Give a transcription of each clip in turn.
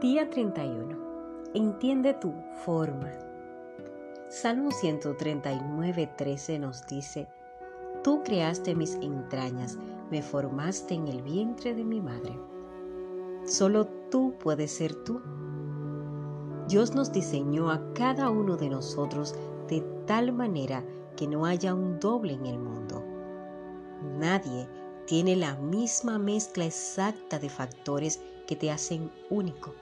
Día 31. Entiende tu forma. Salmo 139, 13 nos dice, Tú creaste mis entrañas, me formaste en el vientre de mi madre. Solo tú puedes ser tú. Dios nos diseñó a cada uno de nosotros de tal manera que no haya un doble en el mundo. Nadie tiene la misma mezcla exacta de factores que te hacen único.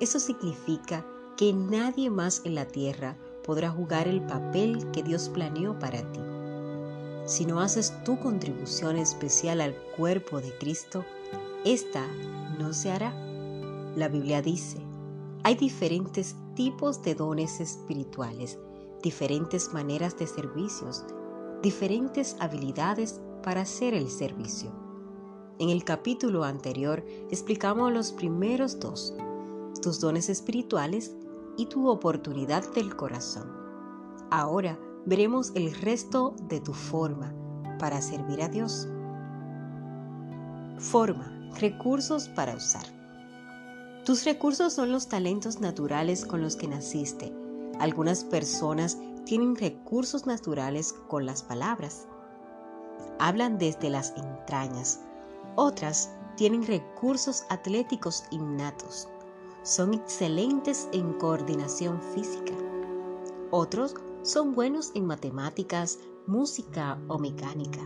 Eso significa que nadie más en la tierra podrá jugar el papel que Dios planeó para ti. Si no haces tu contribución especial al cuerpo de Cristo, esta no se hará. La Biblia dice, hay diferentes tipos de dones espirituales, diferentes maneras de servicios, diferentes habilidades para hacer el servicio. En el capítulo anterior explicamos los primeros dos, tus dones espirituales y tu oportunidad del corazón. Ahora veremos el resto de tu forma para servir a Dios. Forma, recursos para usar. Tus recursos son los talentos naturales con los que naciste. Algunas personas tienen recursos naturales con las palabras. Hablan desde las entrañas. Otras tienen recursos atléticos innatos. Son excelentes en coordinación física. Otros son buenos en matemáticas, música o mecánica.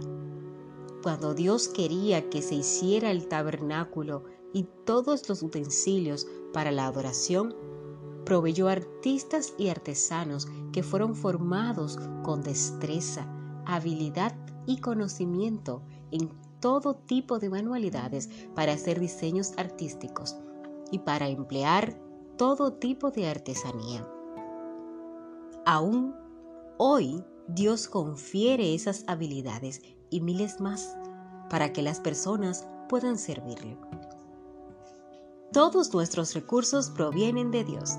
Cuando Dios quería que se hiciera el tabernáculo y todos los utensilios para la adoración, proveyó artistas y artesanos que fueron formados con destreza, habilidad y conocimiento en todo tipo de manualidades para hacer diseños artísticos y para emplear todo tipo de artesanía. Aún hoy Dios confiere esas habilidades y miles más para que las personas puedan servirle. Todos nuestros recursos provienen de Dios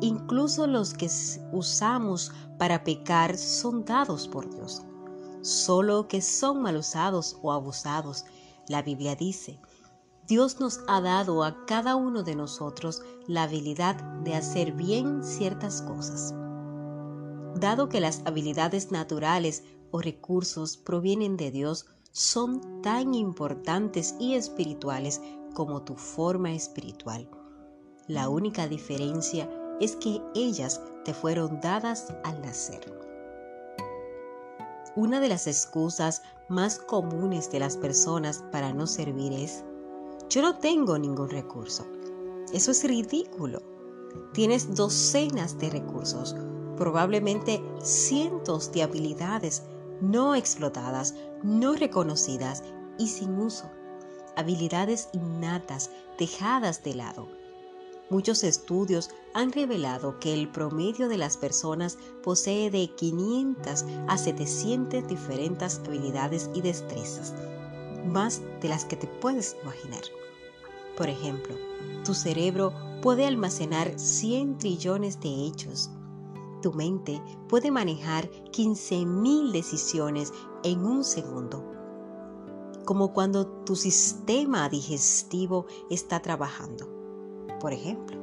Incluso los que usamos para pecar son dados por Dios, solo que son mal usados o abusados. La Biblia dice, Dios nos ha dado a cada uno de nosotros la habilidad de hacer bien ciertas cosas. Dado que las habilidades naturales o recursos provienen de Dios, son tan importantes y espirituales como tu forma espiritual. La única diferencia es que ellas te fueron dadas al nacer. Una de las excusas más comunes de las personas para no servir es, yo no tengo ningún recurso. Eso es ridículo. Tienes docenas de recursos, probablemente cientos de habilidades no explotadas, no reconocidas y sin uso. Habilidades innatas dejadas de lado Muchos estudios han revelado que el promedio de las personas posee de 500 a 700 diferentes habilidades y destrezas, más de las que te puedes imaginar. Por ejemplo, tu cerebro puede almacenar 100 trillones de hechos. Tu mente puede manejar 15.000 decisiones en un segundo. Como cuando tu sistema digestivo está trabajando por ejemplo.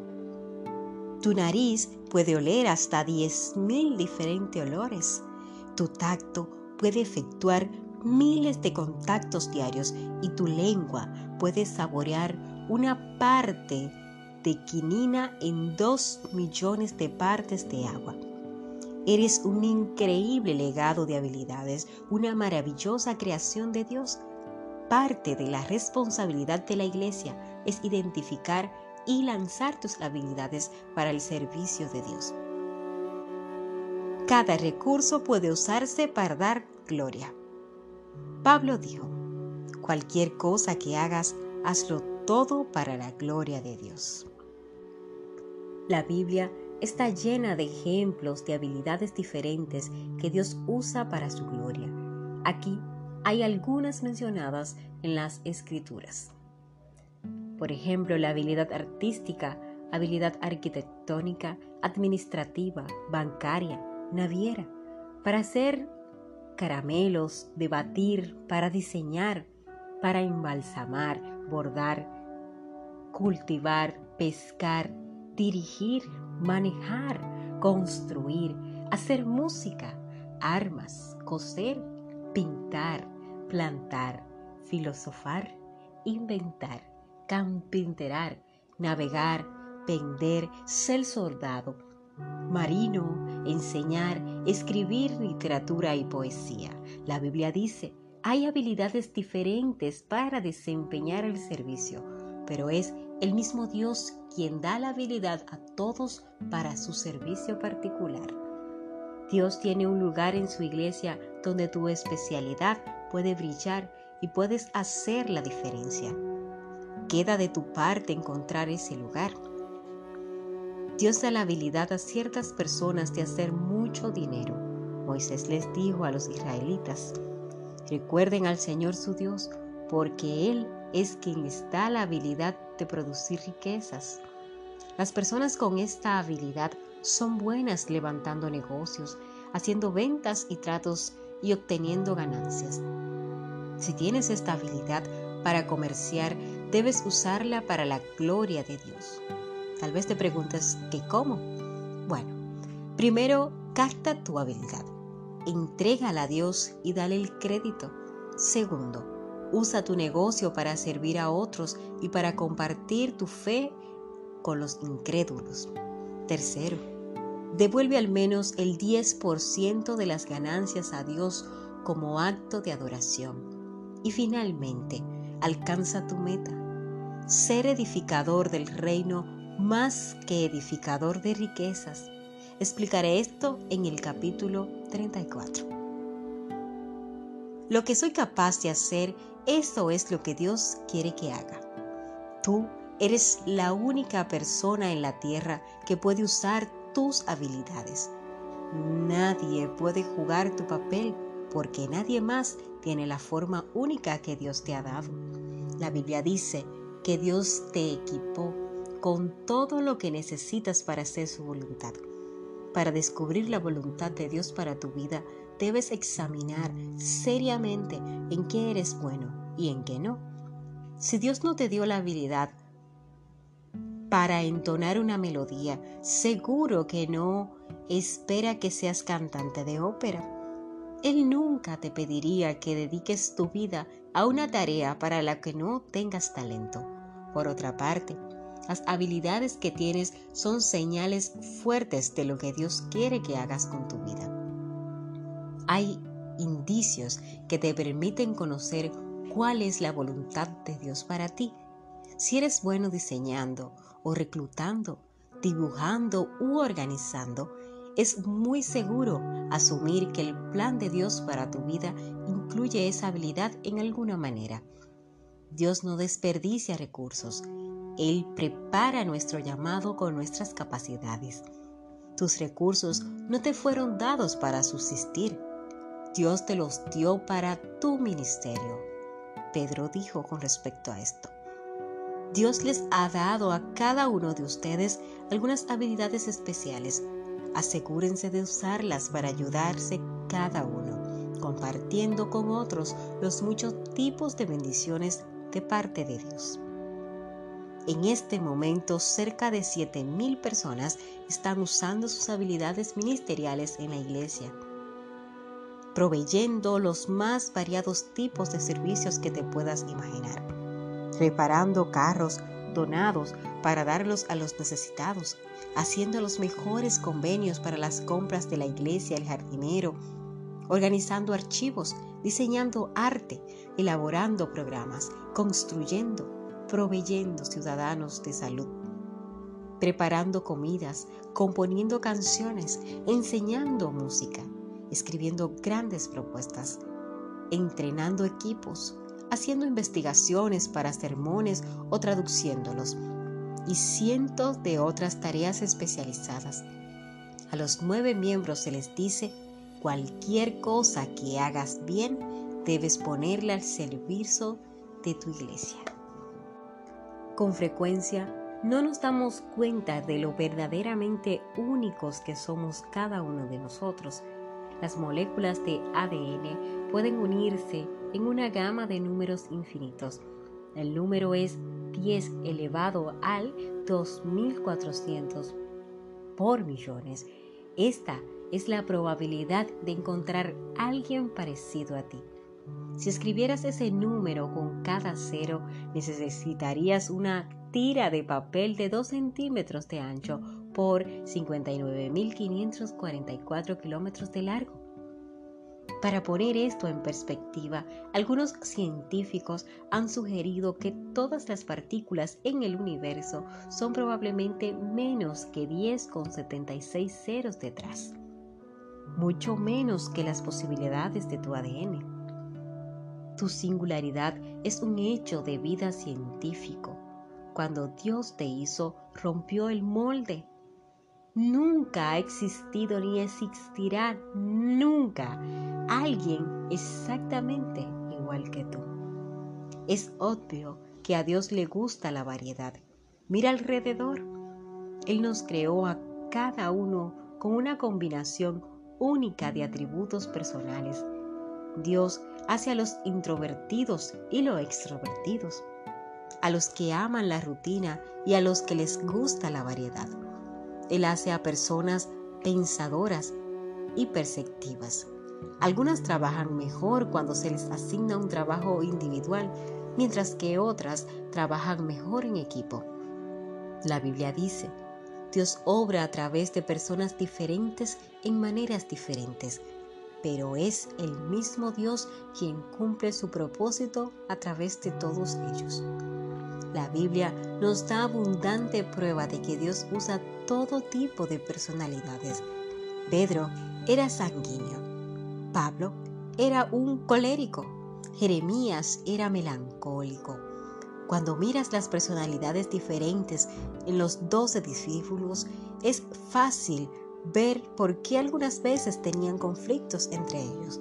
Tu nariz puede oler hasta 10.000 diferentes olores. Tu tacto puede efectuar miles de contactos diarios y tu lengua puede saborear una parte de quinina en dos millones de partes de agua. Eres un increíble legado de habilidades, una maravillosa creación de Dios. Parte de la responsabilidad de la iglesia es identificar y lanzar tus habilidades para el servicio de Dios. Cada recurso puede usarse para dar gloria. Pablo dijo, cualquier cosa que hagas, hazlo todo para la gloria de Dios. La Biblia está llena de ejemplos de habilidades diferentes que Dios usa para su gloria. Aquí hay algunas mencionadas en las Escrituras por ejemplo, la habilidad artística, habilidad arquitectónica, administrativa, bancaria, naviera, para hacer caramelos, debatir, para diseñar, para embalsamar, bordar, cultivar, pescar, dirigir, manejar, construir, hacer música, armas, coser, pintar, plantar, filosofar, inventar, campinterar, navegar, vender, ser soldado, marino, enseñar, escribir literatura y poesía. La Biblia dice, hay habilidades diferentes para desempeñar el servicio, pero es el mismo Dios quien da la habilidad a todos para su servicio particular. Dios tiene un lugar en su iglesia donde tu especialidad puede brillar y puedes hacer la diferencia. Queda de tu parte encontrar ese lugar. Dios da la habilidad a ciertas personas de hacer mucho dinero. Moisés les dijo a los israelitas, recuerden al Señor su Dios, porque Él es quien les da la habilidad de producir riquezas. Las personas con esta habilidad son buenas levantando negocios, haciendo ventas y tratos y obteniendo ganancias. Si tienes esta habilidad para comerciar, debes usarla para la gloria de Dios. Tal vez te preguntes, ¿qué cómo? Bueno, primero, capta tu habilidad. Entrégala a Dios y dale el crédito. Segundo, usa tu negocio para servir a otros y para compartir tu fe con los incrédulos. Tercero, devuelve al menos el 10% de las ganancias a Dios como acto de adoración. Y finalmente, alcanza tu meta. Ser edificador del reino más que edificador de riquezas. Explicaré esto en el capítulo 34. Lo que soy capaz de hacer, eso es lo que Dios quiere que haga. Tú eres la única persona en la tierra que puede usar tus habilidades. Nadie puede jugar tu papel porque nadie más tiene la forma única que Dios te ha dado. La Biblia dice que Dios te equipó con todo lo que necesitas para hacer su voluntad. Para descubrir la voluntad de Dios para tu vida, debes examinar seriamente en qué eres bueno y en qué no. Si Dios no te dio la habilidad para entonar una melodía, seguro que no espera que seas cantante de ópera. Él nunca te pediría que dediques tu vida a una tarea para la que no tengas talento. Por otra parte, las habilidades que tienes son señales fuertes de lo que Dios quiere que hagas con tu vida. Hay indicios que te permiten conocer cuál es la voluntad de Dios para ti. Si eres bueno diseñando o reclutando, dibujando u organizando, es muy seguro asumir que el plan de Dios para tu vida incluye esa habilidad en alguna manera. Dios no desperdicia recursos. Él prepara nuestro llamado con nuestras capacidades. Tus recursos no te fueron dados para subsistir. Dios te los dio para tu ministerio. Pedro dijo con respecto a esto. Dios les ha dado a cada uno de ustedes algunas habilidades especiales. Asegúrense de usarlas para ayudarse cada uno, compartiendo con otros los muchos tipos de bendiciones de parte de Dios. En este momento, cerca de 7.000 personas están usando sus habilidades ministeriales en la iglesia, proveyendo los más variados tipos de servicios que te puedas imaginar reparando carros donados para darlos a los necesitados, haciendo los mejores convenios para las compras de la iglesia, el jardinero, organizando archivos, diseñando arte, elaborando programas, construyendo, proveyendo ciudadanos de salud, preparando comidas, componiendo canciones, enseñando música, escribiendo grandes propuestas, entrenando equipos, haciendo investigaciones para sermones o traduciéndolos, y cientos de otras tareas especializadas. A los nueve miembros se les dice, cualquier cosa que hagas bien, debes ponerla al servicio de tu iglesia. Con frecuencia, no nos damos cuenta de lo verdaderamente únicos que somos cada uno de nosotros. Las moléculas de ADN pueden unirse en una gama de números infinitos El número es 10 elevado al 2400 por millones. Esta es la probabilidad de encontrar alguien parecido a ti. Si escribieras ese número con cada cero, necesitarías una tira de papel de 2 centímetros de ancho por 59.544 kilómetros de largo. Para poner esto en perspectiva, algunos científicos han sugerido que todas las partículas en el universo son probablemente menos que 10,76 ceros detrás, mucho menos que las posibilidades de tu ADN. Tu singularidad es un hecho de vida científico. Cuando Dios te hizo, rompió el molde Nunca ha existido ni existirá nunca alguien exactamente igual que tú. Es obvio que a Dios le gusta la variedad. Mira alrededor. Él nos creó a cada uno con una combinación única de atributos personales. Dios hace a los introvertidos y los extrovertidos, a los que aman la rutina y a los que les gusta la variedad. Él hace a personas pensadoras y perceptivas. Algunas trabajan mejor cuando se les asigna un trabajo individual, mientras que otras trabajan mejor en equipo. La Biblia dice, Dios obra a través de personas diferentes en maneras diferentes, pero es el mismo Dios quien cumple su propósito a través de todos ellos. La Biblia nos da abundante prueba de que Dios usa todo tipo de personalidades. Pedro era sanguíneo. Pablo era un colérico. Jeremías era melancólico. Cuando miras las personalidades diferentes en los doce discípulos, es fácil ver por qué algunas veces tenían conflictos entre ellos.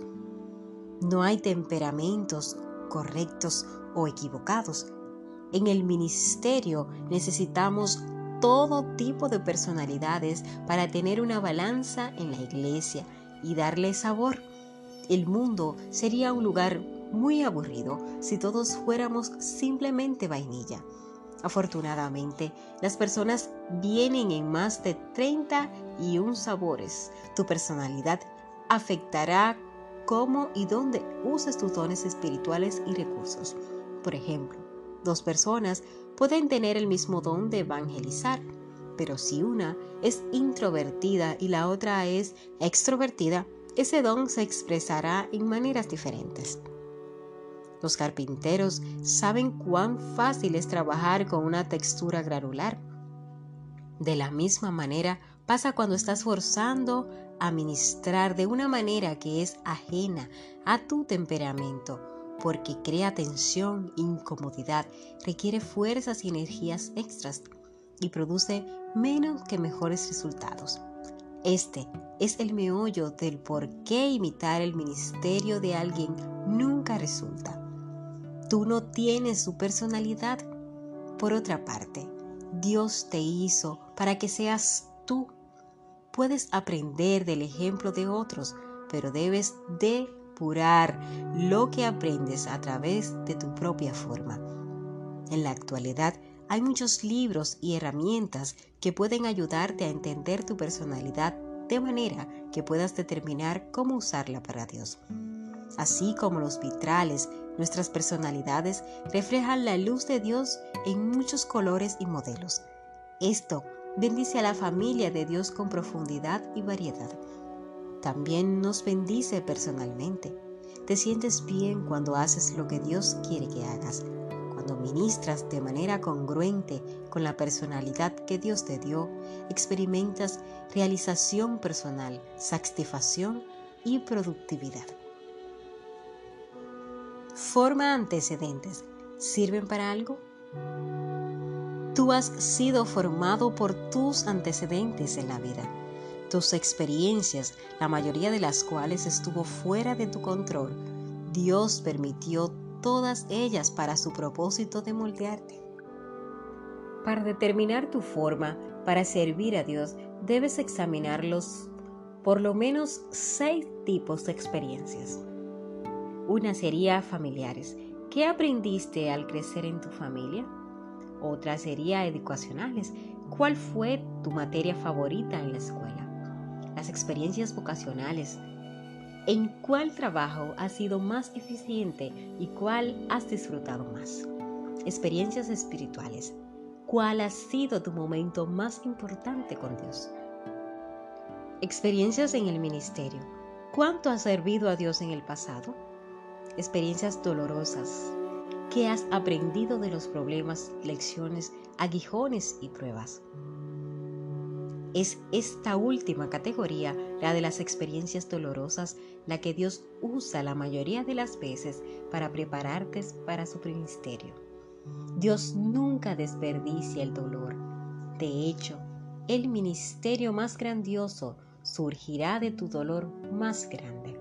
No hay temperamentos correctos o equivocados, en el ministerio necesitamos todo tipo de personalidades para tener una balanza en la iglesia y darle sabor. El mundo sería un lugar muy aburrido si todos fuéramos simplemente vainilla. Afortunadamente, las personas vienen en más de 30 y un sabores. Tu personalidad afectará cómo y dónde uses tus dones espirituales y recursos. Por ejemplo, Dos personas pueden tener el mismo don de evangelizar, pero si una es introvertida y la otra es extrovertida, ese don se expresará en maneras diferentes. Los carpinteros saben cuán fácil es trabajar con una textura granular. De la misma manera pasa cuando estás forzando a ministrar de una manera que es ajena a tu temperamento porque crea tensión, incomodidad, requiere fuerzas y energías extras y produce menos que mejores resultados. Este es el meollo del por qué imitar el ministerio de alguien nunca resulta. Tú no tienes su personalidad. Por otra parte, Dios te hizo para que seas tú. Puedes aprender del ejemplo de otros, pero debes de lo que aprendes a través de tu propia forma. En la actualidad hay muchos libros y herramientas que pueden ayudarte a entender tu personalidad de manera que puedas determinar cómo usarla para Dios. Así como los vitrales, nuestras personalidades reflejan la luz de Dios en muchos colores y modelos. Esto bendice a la familia de Dios con profundidad y variedad también nos bendice personalmente. Te sientes bien cuando haces lo que Dios quiere que hagas, cuando ministras de manera congruente con la personalidad que Dios te dio, experimentas realización personal, satisfacción y productividad. Forma antecedentes. ¿Sirven para algo? Tú has sido formado por tus antecedentes en la vida tus experiencias, la mayoría de las cuales estuvo fuera de tu control, Dios permitió todas ellas para su propósito de moldearte. Para determinar tu forma para servir a Dios, debes examinarlos por lo menos seis tipos de experiencias. Una sería familiares. ¿Qué aprendiste al crecer en tu familia? Otra sería educacionales. ¿Cuál fue tu materia favorita en la escuela? Las experiencias vocacionales. ¿En cuál trabajo has sido más eficiente y cuál has disfrutado más? Experiencias espirituales. ¿Cuál ha sido tu momento más importante con Dios? Experiencias en el ministerio. ¿Cuánto has servido a Dios en el pasado? Experiencias dolorosas. ¿Qué has aprendido de los problemas, lecciones, aguijones y pruebas? Es esta última categoría, la de las experiencias dolorosas, la que Dios usa la mayoría de las veces para prepararte para su ministerio. Dios nunca desperdicia el dolor. De hecho, el ministerio más grandioso surgirá de tu dolor más grande.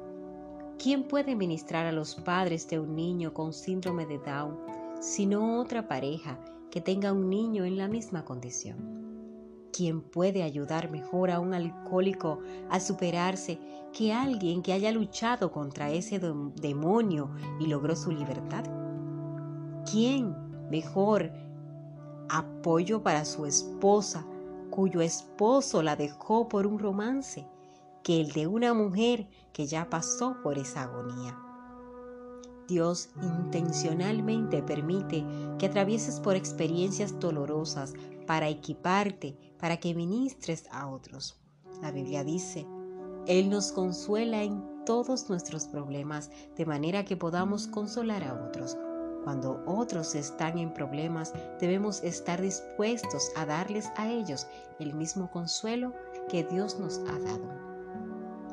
¿Quién puede ministrar a los padres de un niño con síndrome de Down sino otra pareja que tenga un niño en la misma condición? ¿Quién puede ayudar mejor a un alcohólico a superarse que alguien que haya luchado contra ese demonio y logró su libertad? ¿Quién mejor apoyo para su esposa cuyo esposo la dejó por un romance que el de una mujer que ya pasó por esa agonía. Dios intencionalmente permite que atravieses por experiencias dolorosas para equiparte, para que ministres a otros. La Biblia dice, Él nos consuela en todos nuestros problemas, de manera que podamos consolar a otros. Cuando otros están en problemas, debemos estar dispuestos a darles a ellos el mismo consuelo que Dios nos ha dado.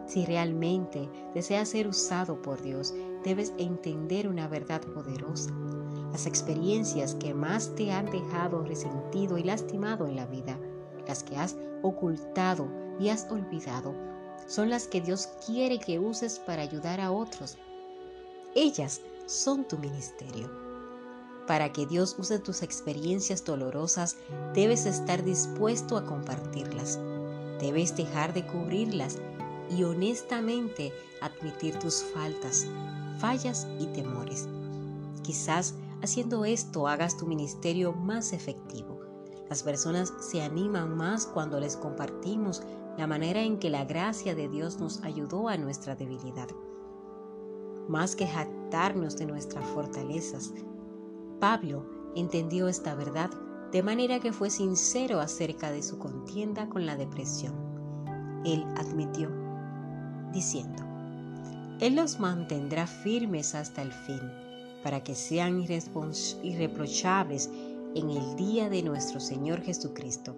Si realmente deseas ser usado por Dios, debes entender una verdad poderosa. Las experiencias que más te han dejado resentido y lastimado en la vida, las que has ocultado y has olvidado, son las que Dios quiere que uses para ayudar a otros. Ellas son tu ministerio. Para que Dios use tus experiencias dolorosas, debes estar dispuesto a compartirlas. Debes dejar de cubrirlas y honestamente admitir tus faltas, fallas y temores. Quizás haciendo esto hagas tu ministerio más efectivo. Las personas se animan más cuando les compartimos la manera en que la gracia de Dios nos ayudó a nuestra debilidad más que jactarnos de nuestras fortalezas. Pablo entendió esta verdad de manera que fue sincero acerca de su contienda con la depresión. Él admitió, diciendo, Él los mantendrá firmes hasta el fin, para que sean irreprochables en el día de nuestro Señor Jesucristo.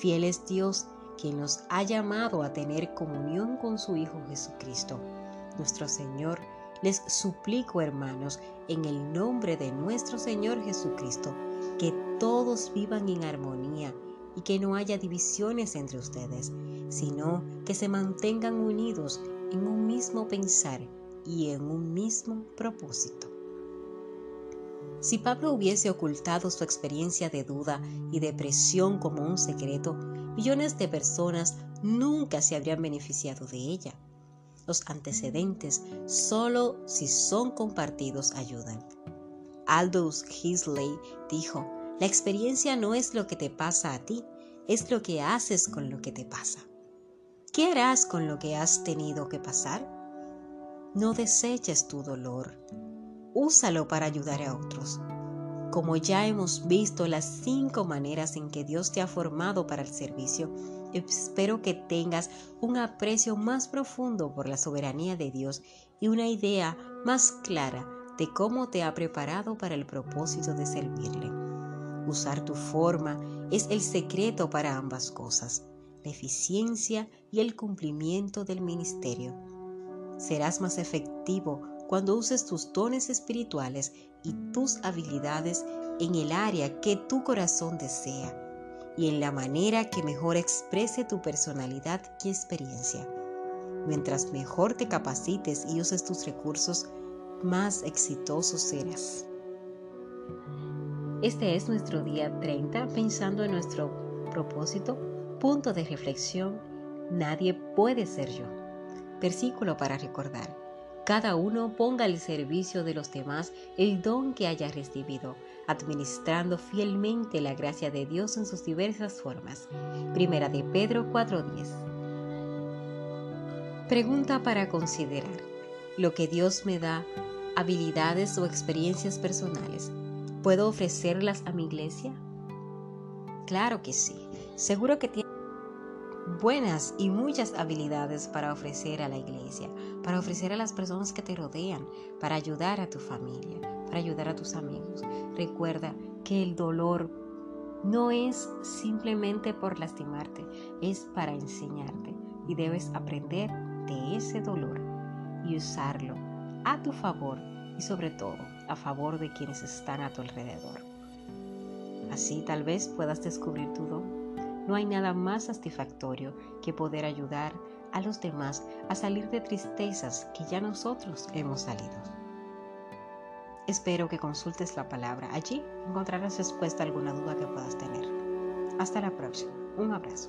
Fiel es Dios quien nos ha llamado a tener comunión con su Hijo Jesucristo, nuestro Señor les suplico, hermanos, en el nombre de nuestro Señor Jesucristo, que todos vivan en armonía y que no haya divisiones entre ustedes, sino que se mantengan unidos en un mismo pensar y en un mismo propósito. Si Pablo hubiese ocultado su experiencia de duda y depresión como un secreto, millones de personas nunca se habrían beneficiado de ella. Los antecedentes, solo si son compartidos, ayudan. Aldous Huxley dijo, la experiencia no es lo que te pasa a ti, es lo que haces con lo que te pasa. ¿Qué harás con lo que has tenido que pasar? No deseches tu dolor, úsalo para ayudar a otros. Como ya hemos visto las cinco maneras en que Dios te ha formado para el servicio, espero que tengas un aprecio más profundo por la soberanía de Dios y una idea más clara de cómo te ha preparado para el propósito de servirle. Usar tu forma es el secreto para ambas cosas, eficiencia y el cumplimiento del ministerio. Serás más efectivo cuando uses tus dones espirituales y tus habilidades en el área que tu corazón desea y en la manera que mejor exprese tu personalidad y experiencia. Mientras mejor te capacites y uses tus recursos, más exitoso serás. Este es nuestro día 30 pensando en nuestro propósito, punto de reflexión, nadie puede ser yo. Versículo para recordar. cada uno ponga al servicio de los demás el don que haya recibido, administrando fielmente la gracia de Dios en sus diversas formas. Primera de Pedro 4:10. Pregunta para considerar. ¿Lo que Dios me da, habilidades o experiencias personales, puedo ofrecerlas a mi iglesia? Claro que sí. Seguro que tiene buenas y muchas habilidades para ofrecer a la iglesia, para ofrecer a las personas que te rodean, para ayudar a tu familia, para ayudar a tus amigos. Recuerda que el dolor no es simplemente por lastimarte, es para enseñarte y debes aprender de ese dolor y usarlo a tu favor y sobre todo a favor de quienes están a tu alrededor. Así tal vez puedas descubrir tu don no hay nada más satisfactorio que poder ayudar a los demás a salir de tristezas que ya nosotros hemos salido. Espero que consultes la palabra. Allí encontrarás respuesta a alguna duda que puedas tener. Hasta la próxima. Un abrazo.